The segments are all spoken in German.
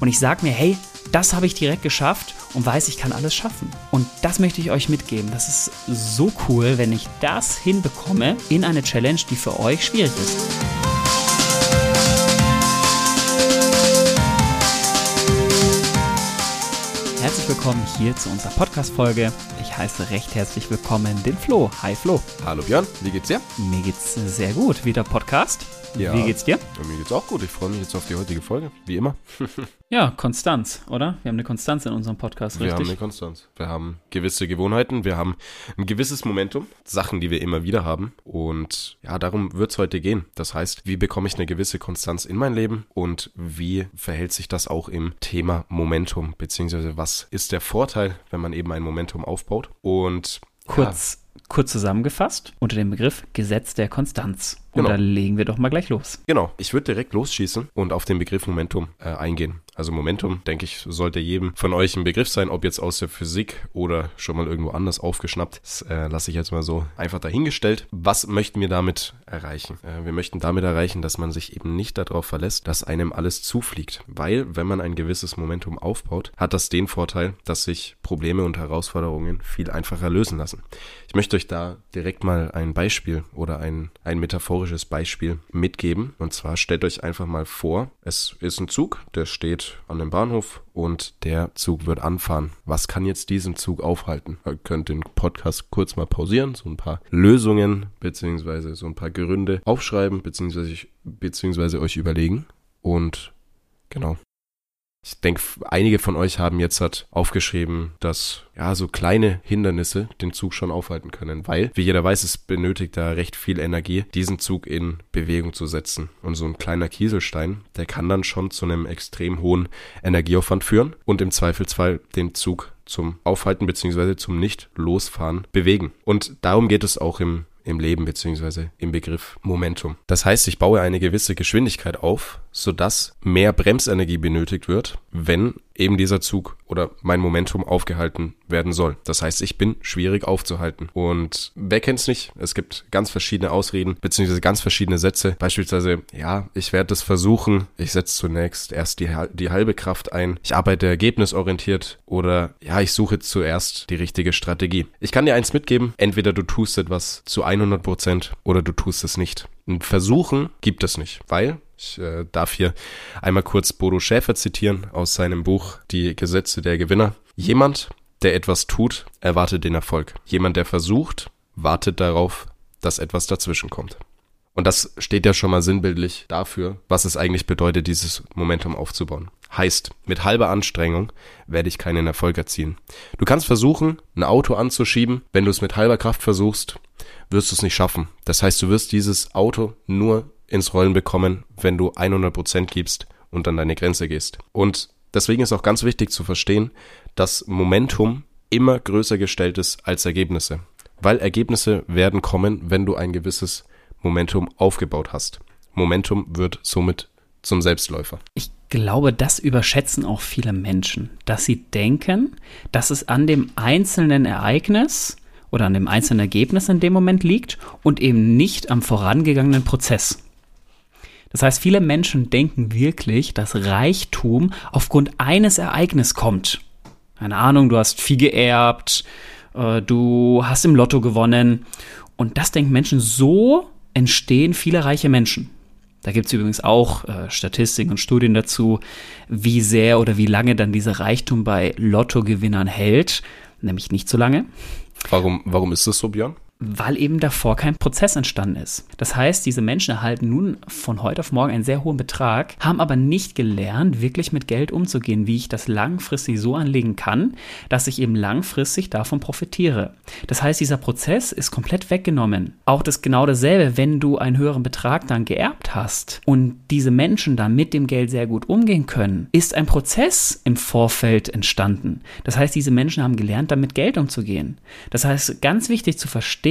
Und ich sage mir, hey, das habe ich direkt geschafft und weiß, ich kann alles schaffen. Und das möchte ich euch mitgeben. Das ist so cool, wenn ich das hinbekomme in eine Challenge, die für euch schwierig ist. Herzlich willkommen hier zu unserer Podcast-Folge. Ich heiße recht herzlich willkommen den Flo. Hi Flo. Hallo Björn, wie geht's dir? Mir geht's sehr gut. Wieder Podcast. Ja. Wie geht's dir? Mir geht's auch gut. Ich freue mich jetzt auf die heutige Folge, wie immer. Ja, Konstanz, oder? Wir haben eine Konstanz in unserem Podcast, Wir haben richtig? eine Konstanz. Wir haben gewisse Gewohnheiten, wir haben ein gewisses Momentum, Sachen, die wir immer wieder haben. Und ja, darum wird's heute gehen. Das heißt, wie bekomme ich eine gewisse Konstanz in mein Leben und wie verhält sich das auch im Thema Momentum, beziehungsweise was ist der Vorteil, wenn man eben ein Momentum aufbaut? Und kurz, kurz zusammengefasst unter dem Begriff Gesetz der Konstanz. Und Genau. da legen wir doch mal gleich los. Genau, ich würde direkt losschießen und auf den Begriff Momentum äh, eingehen. Also Momentum, denke ich, sollte jedem von euch ein Begriff sein, ob jetzt aus der Physik oder schon mal irgendwo anders aufgeschnappt. Das äh, lasse ich jetzt mal so einfach dahingestellt. Was möchten wir damit erreichen? Äh, wir möchten damit erreichen, dass man sich eben nicht darauf verlässt, dass einem alles zufliegt. Weil, wenn man ein gewisses Momentum aufbaut, hat das den Vorteil, dass sich Probleme und Herausforderungen viel einfacher lösen lassen. Ich möchte euch da direkt mal ein Beispiel oder ein, ein metaphorisches Beispiel mitgeben. Und zwar stellt euch einfach mal vor, es ist ein Zug, der steht an dem Bahnhof und der Zug wird anfahren. Was kann jetzt diesen Zug aufhalten? Ihr könnt den Podcast kurz mal pausieren, so ein paar Lösungen beziehungsweise so ein paar Gründe aufschreiben beziehungsweise, beziehungsweise euch überlegen. Und genau. Ich denke, einige von euch haben jetzt halt aufgeschrieben, dass ja so kleine Hindernisse den Zug schon aufhalten können, weil, wie jeder weiß, es benötigt da recht viel Energie, diesen Zug in Bewegung zu setzen. Und so ein kleiner Kieselstein, der kann dann schon zu einem extrem hohen Energieaufwand führen und im Zweifelsfall den Zug zum Aufhalten beziehungsweise zum Nicht-Losfahren bewegen. Und darum geht es auch im im Leben beziehungsweise im Begriff Momentum. Das heißt, ich baue eine gewisse Geschwindigkeit auf, sodass mehr Bremsenergie benötigt wird, wenn eben dieser Zug oder mein Momentum aufgehalten werden soll. Das heißt, ich bin schwierig aufzuhalten. Und wer kennt's nicht? Es gibt ganz verschiedene Ausreden beziehungsweise ganz verschiedene Sätze. Beispielsweise, ja, ich werde das versuchen. Ich setze zunächst erst die, die halbe Kraft ein. Ich arbeite ergebnisorientiert oder ja, ich suche zuerst die richtige Strategie. Ich kann dir eins mitgeben. Entweder du tust etwas zu 100 Prozent oder du tust es nicht. Ein Versuchen gibt es nicht, weil ich äh, darf hier einmal kurz Bodo Schäfer zitieren aus seinem Buch Die Gesetze der Gewinner. Jemand, der etwas tut, erwartet den Erfolg. Jemand, der versucht, wartet darauf, dass etwas dazwischen kommt. Und das steht ja schon mal sinnbildlich dafür, was es eigentlich bedeutet, dieses Momentum aufzubauen. Heißt, mit halber Anstrengung werde ich keinen Erfolg erzielen. Du kannst versuchen, ein Auto anzuschieben. Wenn du es mit halber Kraft versuchst, wirst du es nicht schaffen. Das heißt, du wirst dieses Auto nur ins Rollen bekommen, wenn du 100% gibst und an deine Grenze gehst. Und deswegen ist auch ganz wichtig zu verstehen, dass Momentum immer größer gestellt ist als Ergebnisse. Weil Ergebnisse werden kommen, wenn du ein gewisses Momentum aufgebaut hast. Momentum wird somit zum Selbstläufer. Ich glaube, das überschätzen auch viele Menschen, dass sie denken, dass es an dem einzelnen Ereignis oder an dem einzelnen Ergebnis in dem Moment liegt und eben nicht am vorangegangenen Prozess. Das heißt, viele Menschen denken wirklich, dass Reichtum aufgrund eines Ereignisses kommt. Keine Ahnung, du hast viel geerbt, äh, du hast im Lotto gewonnen. Und das denken Menschen, so entstehen viele reiche Menschen. Da gibt es übrigens auch äh, Statistiken und Studien dazu, wie sehr oder wie lange dann dieser Reichtum bei Lottogewinnern hält. Nämlich nicht so lange, Warum, warum ist das so, Björn? Weil eben davor kein Prozess entstanden ist. Das heißt, diese Menschen erhalten nun von heute auf morgen einen sehr hohen Betrag, haben aber nicht gelernt, wirklich mit Geld umzugehen, wie ich das langfristig so anlegen kann, dass ich eben langfristig davon profitiere. Das heißt, dieser Prozess ist komplett weggenommen. Auch das genau dasselbe, wenn du einen höheren Betrag dann geerbt hast und diese Menschen dann mit dem Geld sehr gut umgehen können, ist ein Prozess im Vorfeld entstanden. Das heißt, diese Menschen haben gelernt, damit Geld umzugehen. Das heißt, ganz wichtig zu verstehen,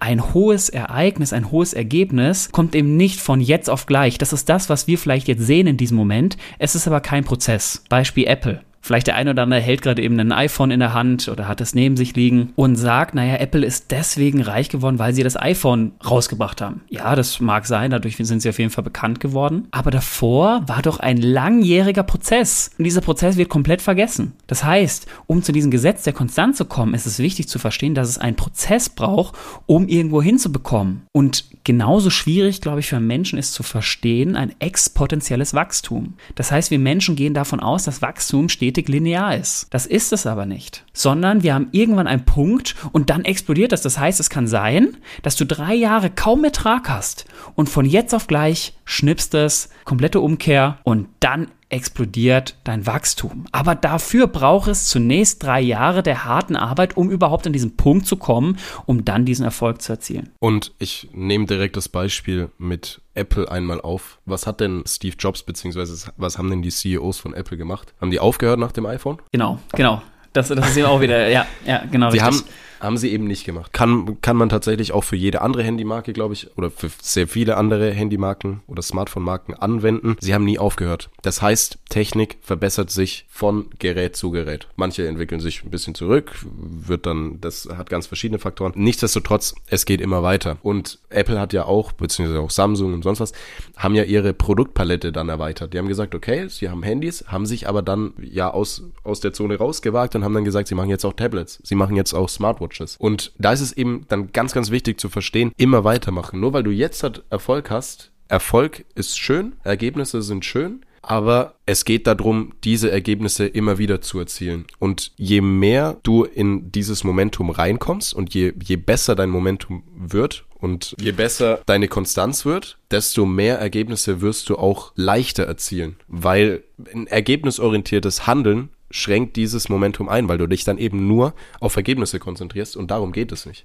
ein hohes Ereignis, ein hohes Ergebnis kommt eben nicht von jetzt auf gleich. Das ist das, was wir vielleicht jetzt sehen in diesem Moment. Es ist aber kein Prozess. Beispiel Apple. Vielleicht der eine oder andere hält gerade eben ein iPhone in der Hand oder hat es neben sich liegen und sagt, naja, Apple ist deswegen reich geworden, weil sie das iPhone rausgebracht haben. Ja, das mag sein, dadurch sind sie auf jeden Fall bekannt geworden. Aber davor war doch ein langjähriger Prozess. Und dieser Prozess wird komplett vergessen. Das heißt, um zu diesem Gesetz der Konstanz zu kommen, ist es wichtig zu verstehen, dass es einen Prozess braucht, um irgendwo hinzubekommen. Und genauso schwierig, glaube ich, für Menschen ist zu verstehen, ein exponentielles Wachstum. Das heißt, wir Menschen gehen davon aus, dass Wachstum stetig linear ist. Das ist es aber nicht. Sondern wir haben irgendwann einen Punkt und dann explodiert das. Das heißt, es kann sein, dass du drei Jahre kaum Ertrag hast und von jetzt auf gleich schnippst es, komplette Umkehr und dann explodiert dein Wachstum. Aber dafür braucht es zunächst drei Jahre der harten Arbeit, um überhaupt an diesen Punkt zu kommen, um dann diesen Erfolg zu erzielen. Und ich nehme direkt das Beispiel mit Apple einmal auf. Was hat denn Steve Jobs beziehungsweise was haben denn die CEOs von Apple gemacht? Haben die aufgehört nach dem iPhone? Genau, genau. Das, das ist eben auch wieder, ja, ja, genau. Sie richtig. haben haben sie eben nicht gemacht. Kann, kann man tatsächlich auch für jede andere Handymarke, glaube ich, oder für sehr viele andere Handymarken oder Smartphone-Marken anwenden. Sie haben nie aufgehört. Das heißt, Technik verbessert sich von Gerät zu Gerät. Manche entwickeln sich ein bisschen zurück, wird dann, das hat ganz verschiedene Faktoren. Nichtsdestotrotz, es geht immer weiter. Und Apple hat ja auch, beziehungsweise auch Samsung und sonst was, haben ja ihre Produktpalette dann erweitert. Die haben gesagt, okay, sie haben Handys, haben sich aber dann ja aus, aus der Zone rausgewagt und haben dann gesagt, sie machen jetzt auch Tablets. Sie machen jetzt auch Smartwatches. Smartwatches. Und da ist es eben dann ganz, ganz wichtig zu verstehen, immer weitermachen. Nur weil du jetzt halt Erfolg hast, Erfolg ist schön, Ergebnisse sind schön, aber es geht darum, diese Ergebnisse immer wieder zu erzielen. Und je mehr du in dieses Momentum reinkommst und je, je besser dein Momentum wird und je besser deine Konstanz wird, desto mehr Ergebnisse wirst du auch leichter erzielen. Weil ein ergebnisorientiertes Handeln schränkt dieses Momentum ein, weil du dich dann eben nur auf Ergebnisse konzentrierst und darum geht es nicht.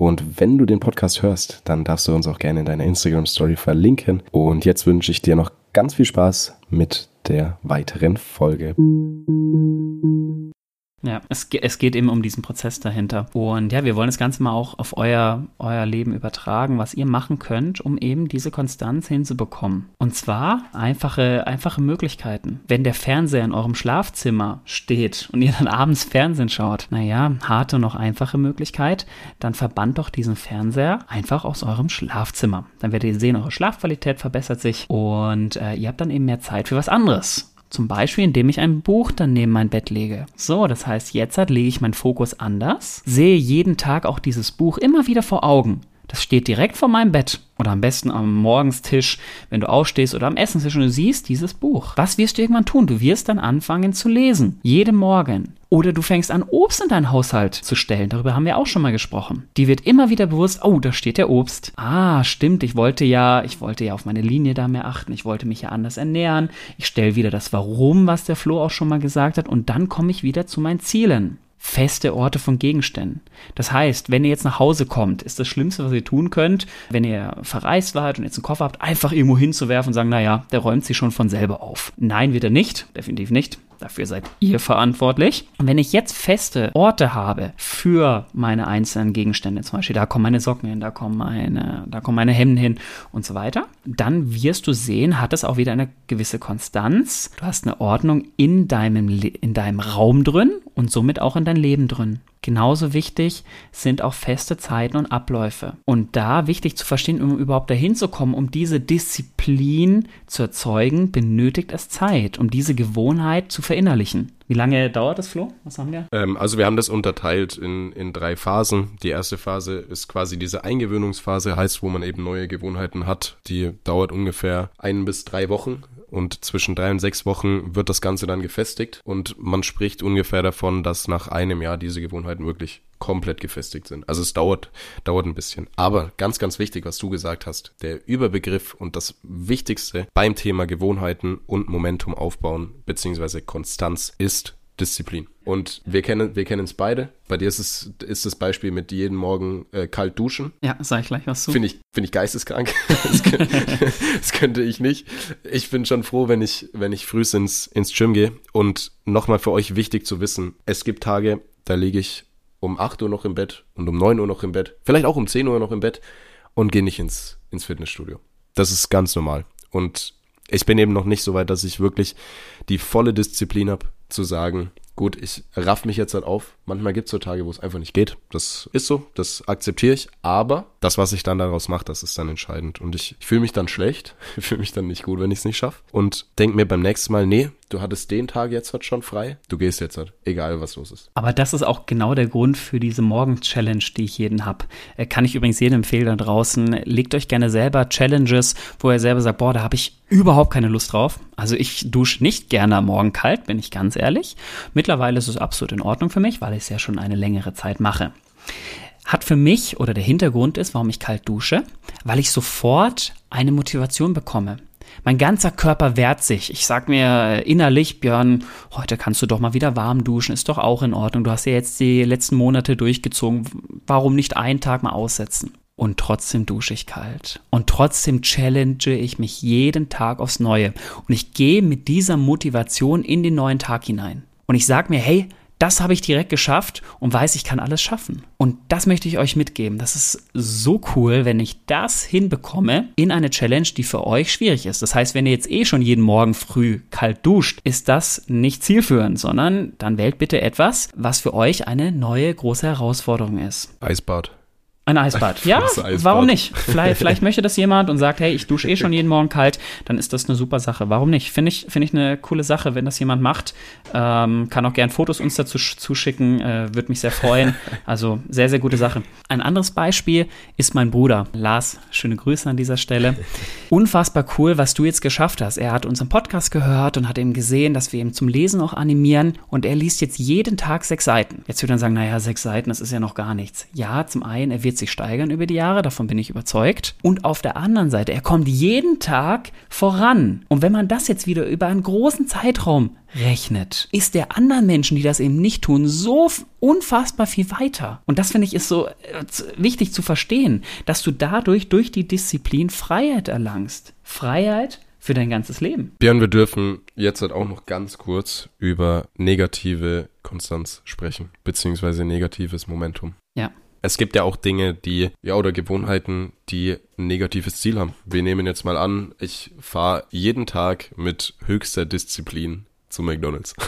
Und wenn du den Podcast hörst, dann darfst du uns auch gerne in deiner Instagram Story verlinken. Und jetzt wünsche ich dir noch ganz viel Spaß mit der weiteren Folge. Ja, es, es geht eben um diesen Prozess dahinter. Und ja, wir wollen das Ganze mal auch auf euer, euer Leben übertragen, was ihr machen könnt, um eben diese Konstanz hinzubekommen. Und zwar einfache, einfache Möglichkeiten. Wenn der Fernseher in eurem Schlafzimmer steht und ihr dann abends Fernsehen schaut, naja, harte noch einfache Möglichkeit, dann verbannt doch diesen Fernseher einfach aus eurem Schlafzimmer. Dann werdet ihr sehen, eure Schlafqualität verbessert sich und äh, ihr habt dann eben mehr Zeit für was anderes. Zum Beispiel, indem ich ein Buch dann neben mein Bett lege. So, das heißt, jetzt lege ich meinen Fokus anders, sehe jeden Tag auch dieses Buch immer wieder vor Augen. Das steht direkt vor meinem Bett oder am besten am Morgenstisch, wenn du aufstehst oder am Essenstisch und du siehst dieses Buch. Was wirst du irgendwann tun? Du wirst dann anfangen zu lesen. Jeden Morgen. Oder du fängst an, Obst in deinen Haushalt zu stellen. Darüber haben wir auch schon mal gesprochen. Die wird immer wieder bewusst, oh, da steht der Obst. Ah, stimmt, ich wollte ja, ich wollte ja auf meine Linie da mehr achten. Ich wollte mich ja anders ernähren. Ich stelle wieder das Warum, was der Flo auch schon mal gesagt hat. Und dann komme ich wieder zu meinen Zielen feste Orte von Gegenständen. Das heißt, wenn ihr jetzt nach Hause kommt, ist das Schlimmste, was ihr tun könnt, wenn ihr verreist wart und jetzt einen Koffer habt, einfach irgendwo hinzuwerfen und sagen, naja, der räumt sich schon von selber auf. Nein, wird er nicht, definitiv nicht. Dafür seid ihr verantwortlich. Und wenn ich jetzt feste Orte habe für meine einzelnen Gegenstände, zum Beispiel da kommen meine Socken hin, da kommen meine, da kommen meine Hemden hin und so weiter, dann wirst du sehen, hat es auch wieder eine gewisse Konstanz. Du hast eine Ordnung in deinem, in deinem Raum drin und somit auch in dein Leben drin. Genauso wichtig sind auch feste Zeiten und Abläufe. Und da wichtig zu verstehen, um überhaupt dahin zu kommen, um diese Disziplin zu erzeugen, benötigt es Zeit, um diese Gewohnheit zu verinnerlichen. Wie lange dauert das, Flo? Was haben wir? Ähm, also wir haben das unterteilt in, in drei Phasen. Die erste Phase ist quasi diese Eingewöhnungsphase, heißt, wo man eben neue Gewohnheiten hat. Die dauert ungefähr ein bis drei Wochen und zwischen drei und sechs Wochen wird das Ganze dann gefestigt und man spricht ungefähr davon, dass nach einem Jahr diese Gewohnheiten wirklich komplett gefestigt sind. Also es dauert, dauert ein bisschen. Aber ganz, ganz wichtig, was du gesagt hast, der Überbegriff und das Wichtigste beim Thema Gewohnheiten und Momentum aufbauen beziehungsweise Konstanz ist Disziplin. Und wir kennen wir kennen es beide. Bei dir ist es ist das Beispiel mit jeden Morgen äh, kalt duschen. Ja, sag ich gleich was zu. Finde ich finde ich geisteskrank. das, könnte, das, könnte, ich nicht. Ich bin schon froh, wenn ich wenn ich früh ins ins Gym gehe. Und nochmal für euch wichtig zu wissen: Es gibt Tage, da liege ich um 8 Uhr noch im Bett und um 9 Uhr noch im Bett, vielleicht auch um 10 Uhr noch im Bett und gehe nicht ins ins Fitnessstudio. Das ist ganz normal. Und ich bin eben noch nicht so weit, dass ich wirklich die volle Disziplin habe, zu sagen, gut, ich raff mich jetzt halt auf. Manchmal gibt es so Tage, wo es einfach nicht geht. Das ist so, das akzeptiere ich. Aber das, was ich dann daraus mache, das ist dann entscheidend. Und ich, ich fühle mich dann schlecht, ich fühle mich dann nicht gut, wenn ich es nicht schaffe. Und denke mir beim nächsten Mal, nee, du hattest den Tag jetzt halt schon frei, du gehst jetzt halt, egal was los ist. Aber das ist auch genau der Grund für diese Morgen-Challenge, die ich jeden habe. Äh, kann ich übrigens jedem empfehlen da draußen, legt euch gerne selber Challenges, wo ihr selber sagt, boah, da habe ich überhaupt keine Lust drauf. Also ich dusche nicht gerne am Morgen kalt, bin ich ganz ehrlich. Mittlerweile ist es absolut in Ordnung für mich, weil ich es ja schon eine längere Zeit mache. Hat für mich oder der Hintergrund ist, warum ich kalt dusche, weil ich sofort eine Motivation bekomme. Mein ganzer Körper wehrt sich. Ich sag mir innerlich, Björn, heute kannst du doch mal wieder warm duschen, ist doch auch in Ordnung. Du hast ja jetzt die letzten Monate durchgezogen. Warum nicht einen Tag mal aussetzen? Und trotzdem dusche ich kalt. Und trotzdem challenge ich mich jeden Tag aufs Neue. Und ich gehe mit dieser Motivation in den neuen Tag hinein. Und ich sag mir, hey, das habe ich direkt geschafft und weiß, ich kann alles schaffen. Und das möchte ich euch mitgeben. Das ist so cool, wenn ich das hinbekomme in eine Challenge, die für euch schwierig ist. Das heißt, wenn ihr jetzt eh schon jeden Morgen früh kalt duscht, ist das nicht zielführend, sondern dann wählt bitte etwas, was für euch eine neue große Herausforderung ist. Eisbad. Ein Eisbad. Ja, Eisbad. warum nicht? Vielleicht, vielleicht möchte das jemand und sagt, hey, ich dusche eh schon jeden Morgen kalt, dann ist das eine super Sache. Warum nicht? Finde ich, finde ich eine coole Sache, wenn das jemand macht. Ähm, kann auch gern Fotos uns dazu zuschicken, äh, würde mich sehr freuen. Also sehr, sehr gute Sache. Ein anderes Beispiel ist mein Bruder. Lars, schöne Grüße an dieser Stelle. Unfassbar cool, was du jetzt geschafft hast. Er hat unseren Podcast gehört und hat eben gesehen, dass wir ihn zum Lesen auch animieren und er liest jetzt jeden Tag sechs Seiten. Jetzt würde er sagen, naja, sechs Seiten, das ist ja noch gar nichts. Ja, zum einen, er wird sich steigern über die Jahre, davon bin ich überzeugt. Und auf der anderen Seite, er kommt jeden Tag voran. Und wenn man das jetzt wieder über einen großen Zeitraum rechnet, ist der anderen Menschen, die das eben nicht tun, so unfassbar viel weiter. Und das finde ich ist so äh, wichtig zu verstehen, dass du dadurch durch die Disziplin Freiheit erlangst. Freiheit für dein ganzes Leben. Björn, wir dürfen jetzt halt auch noch ganz kurz über negative Konstanz sprechen, beziehungsweise negatives Momentum. Ja. Es gibt ja auch Dinge, die, ja, oder Gewohnheiten, die ein negatives Ziel haben. Wir nehmen jetzt mal an, ich fahre jeden Tag mit höchster Disziplin zu McDonalds.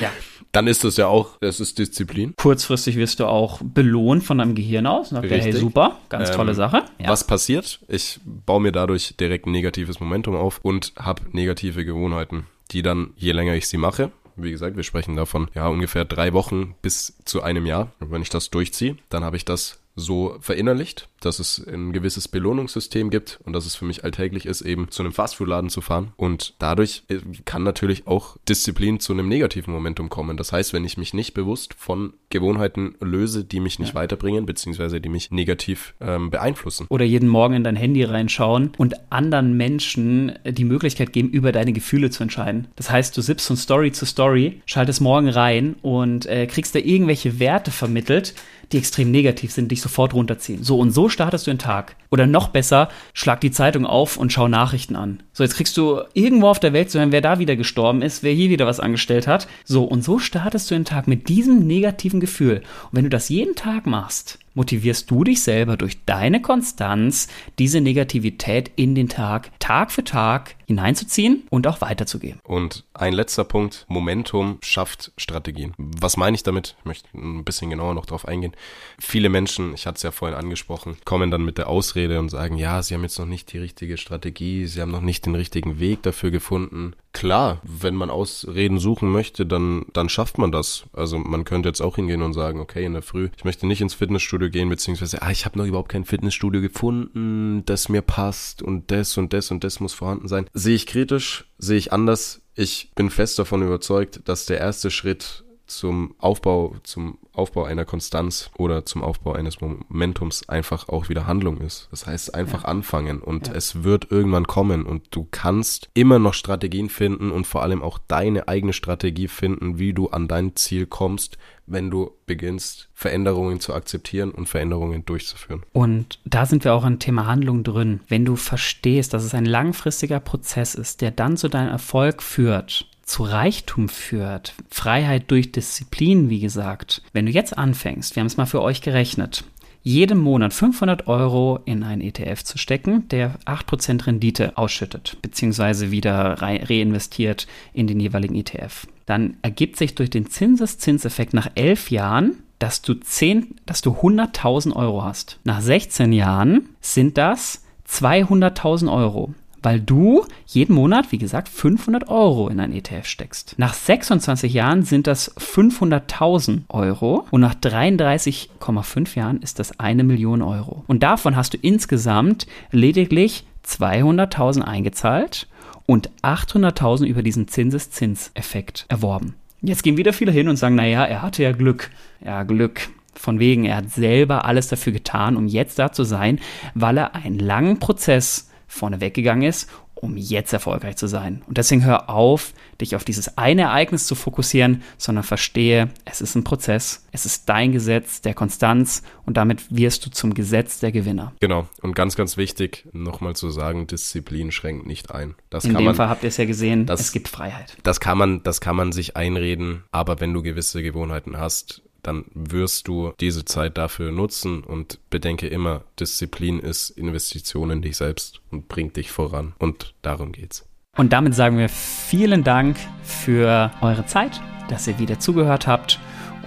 Ja. Dann ist das ja auch, das ist Disziplin. Kurzfristig wirst du auch belohnt von deinem Gehirn aus. Und sagt, hey, super, ganz ähm, tolle Sache. Ja. Was passiert? Ich baue mir dadurch direkt ein negatives Momentum auf und habe negative Gewohnheiten, die dann, je länger ich sie mache, wie gesagt, wir sprechen davon, ja, ungefähr drei Wochen bis zu einem Jahr. Und wenn ich das durchziehe, dann habe ich das so verinnerlicht, dass es ein gewisses Belohnungssystem gibt und dass es für mich alltäglich ist, eben zu einem Fastfood-Laden zu fahren. Und dadurch äh, kann natürlich auch Disziplin zu einem negativen Momentum kommen. Das heißt, wenn ich mich nicht bewusst von Gewohnheiten löse, die mich nicht ja. weiterbringen, beziehungsweise die mich negativ ähm, beeinflussen. Oder jeden Morgen in dein Handy reinschauen und anderen Menschen die Möglichkeit geben, über deine Gefühle zu entscheiden. Das heißt, du sippst von Story zu Story, schaltest morgen rein und äh, kriegst da irgendwelche Werte vermittelt, die extrem negativ sind, dich sofort runterziehen. So und so startest du den Tag. Oder noch besser, schlag die Zeitung auf und schau Nachrichten an. So, jetzt kriegst du irgendwo auf der Welt zu hören, wer da wieder gestorben ist, wer hier wieder was angestellt hat. So, und so startest du den Tag mit diesem negativen Gefühl. Und wenn du das jeden Tag machst, motivierst du dich selber durch deine Konstanz, diese Negativität in den Tag, Tag für Tag hineinzuziehen und auch weiterzugeben. Und ein letzter Punkt, Momentum schafft Strategien. Was meine ich damit? Ich möchte ein bisschen genauer noch drauf eingehen. Viele Menschen, ich hatte es ja vorhin angesprochen, kommen dann mit der Ausrede und sagen, ja, sie haben jetzt noch nicht die richtige Strategie, sie haben noch nicht den richtigen Weg dafür gefunden. Klar, wenn man Ausreden suchen möchte, dann, dann schafft man das. Also man könnte jetzt auch hingehen und sagen, okay, in der Früh, ich möchte nicht ins Fitnessstudio gehen, beziehungsweise, ah, ich habe noch überhaupt kein Fitnessstudio gefunden, das mir passt und das und das und das muss vorhanden sein. Sehe ich kritisch, sehe ich anders. Ich bin fest davon überzeugt, dass der erste Schritt zum Aufbau, zum Aufbau einer Konstanz oder zum Aufbau eines Momentums einfach auch wieder Handlung ist. Das heißt einfach ja. anfangen und ja. es wird irgendwann kommen und du kannst immer noch Strategien finden und vor allem auch deine eigene Strategie finden, wie du an dein Ziel kommst, wenn du beginnst, Veränderungen zu akzeptieren und Veränderungen durchzuführen. Und da sind wir auch im Thema Handlung drin. Wenn du verstehst, dass es ein langfristiger Prozess ist, der dann zu deinem Erfolg führt, zu Reichtum führt, Freiheit durch Disziplin, wie gesagt. Wenn du jetzt anfängst, wir haben es mal für euch gerechnet, jeden Monat 500 Euro in einen ETF zu stecken, der 8% Rendite ausschüttet, beziehungsweise wieder reinvestiert in den jeweiligen ETF. Dann ergibt sich durch den Zinseszinseffekt nach elf Jahren, dass du, 10, dass du 100.000 Euro hast. Nach 16 Jahren sind das 200.000 Euro weil du jeden Monat, wie gesagt, 500 Euro in ein ETF steckst. Nach 26 Jahren sind das 500.000 Euro und nach 33,5 Jahren ist das eine Million Euro. Und davon hast du insgesamt lediglich 200.000 eingezahlt und 800.000 über diesen Zinseszinseffekt erworben. Jetzt gehen wieder viele hin und sagen, naja, er hatte ja Glück. Ja, Glück. Von wegen, er hat selber alles dafür getan, um jetzt da zu sein, weil er einen langen Prozess vorne weggegangen ist, um jetzt erfolgreich zu sein. Und deswegen hör auf, dich auf dieses eine Ereignis zu fokussieren, sondern verstehe, es ist ein Prozess, es ist dein Gesetz der Konstanz und damit wirst du zum Gesetz der Gewinner. Genau. Und ganz, ganz wichtig, nochmal zu sagen, Disziplin schränkt nicht ein. Das In dem man, Fall habt ihr es ja gesehen, das, es gibt Freiheit. Das kann man, das kann man sich einreden, aber wenn du gewisse Gewohnheiten hast, dann wirst du diese Zeit dafür nutzen und bedenke immer, Disziplin ist Investition in dich selbst und bringt dich voran und darum geht's. Und damit sagen wir vielen Dank für eure Zeit, dass ihr wieder zugehört habt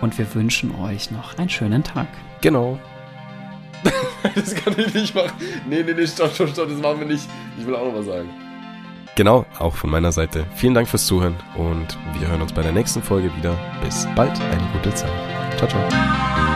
und wir wünschen euch noch einen schönen Tag. Genau. das kann ich nicht machen. Nee, nee, nee, stopp, stopp, stopp, das machen wir nicht. Ich will auch noch was sagen. Genau, auch von meiner Seite. Vielen Dank fürs Zuhören und wir hören uns bei der nächsten Folge wieder. Bis bald, eine gute Zeit. Ciao, ciao.